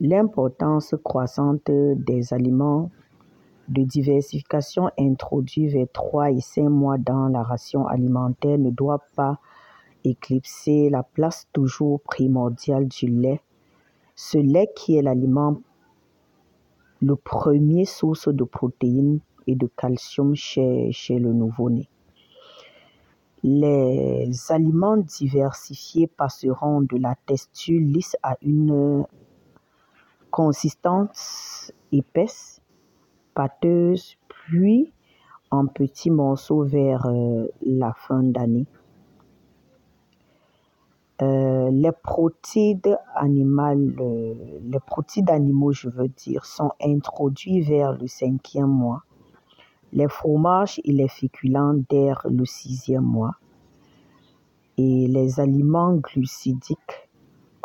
L'importance croissante des aliments de diversification introduits vers 3 et 5 mois dans la ration alimentaire ne doit pas éclipser la place toujours primordiale du lait. Ce lait qui est l'aliment le premier source de protéines et de calcium chez, chez le nouveau-né. Les aliments diversifiés passeront de la texture lisse à une consistance épaisse, pâteuse, puis en petits morceaux vers euh, la fin d'année. Euh, les protéines animales, euh, les protéines animaux, je veux dire, sont introduits vers le cinquième mois. Les fromages et les féculents dès le sixième mois. Et les aliments glucidiques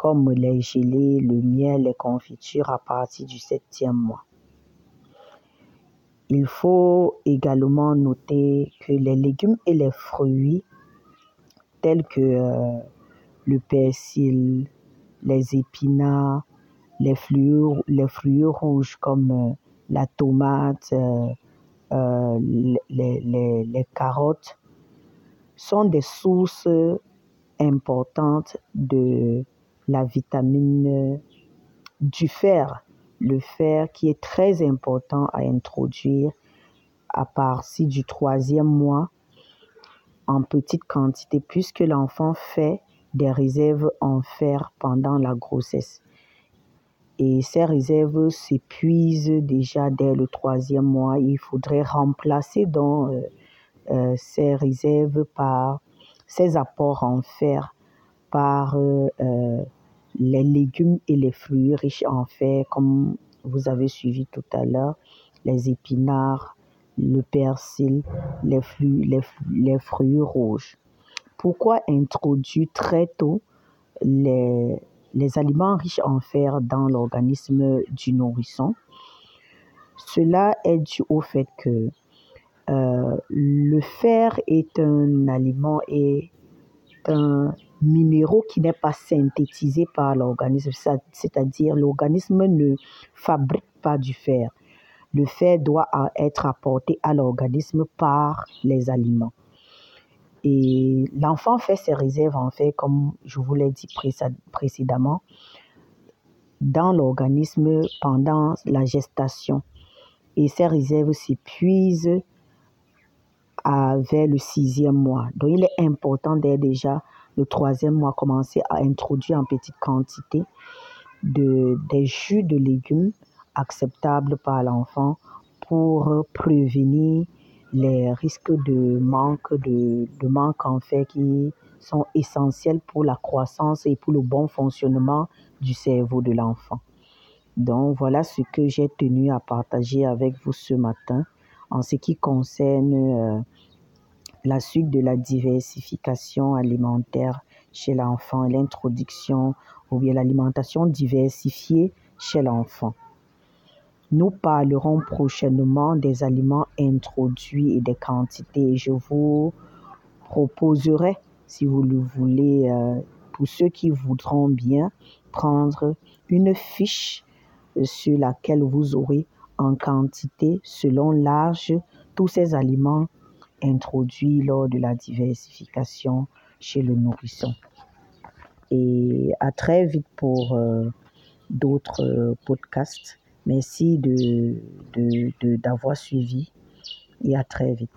comme les gelées, le miel, les confitures à partir du septième mois. Il faut également noter que les légumes et les fruits tels que euh, le persil, les épinards, les fruits, rouges comme euh, la tomate, euh, les carottes, sont des sources importantes de la vitamine du fer. Le fer qui est très important à introduire à partir du troisième mois en petite quantité puisque l'enfant fait des réserves en fer pendant la grossesse. Et ces réserves s'épuisent déjà dès le troisième mois. Il faudrait remplacer euh, euh, ces réserves par ces apports en fer par euh, euh, les légumes et les fruits riches en fer, comme vous avez suivi tout à l'heure, les épinards, le persil, les, fruits, les, fruits rouges. Pourquoi introduire très tôt les, les aliments riches en fer dans l'organisme du nourrisson? Cela est dû au fait que euh, le fer est un aliment et un minéraux qui n'est pas synthétisé par l'organisme, c'est-à-dire l'organisme ne fabrique pas du fer. Le fer doit être apporté à l'organisme par les aliments. Et l'enfant fait ses réserves, en fait, comme je vous l'ai dit précédemment, dans l'organisme pendant la gestation. Et ces réserves s'épuisent vers le sixième mois. Donc, il est important dès déjà le troisième mois commencer à introduire en petite quantité de, des jus de légumes acceptables par l'enfant pour prévenir les risques de manque, de, de en fait qui sont essentiels pour la croissance et pour le bon fonctionnement du cerveau de l'enfant. Donc voilà ce que j'ai tenu à partager avec vous ce matin en ce qui concerne euh, la suite de la diversification alimentaire chez l'enfant, l'introduction ou bien l'alimentation diversifiée chez l'enfant. Nous parlerons prochainement des aliments introduits et des quantités. Je vous proposerai, si vous le voulez, euh, pour ceux qui voudront bien, prendre une fiche euh, sur laquelle vous aurez en quantité selon l'âge tous ces aliments introduits lors de la diversification chez le nourrisson. Et à très vite pour euh, d'autres euh, podcasts. Merci d'avoir suivi et à très vite.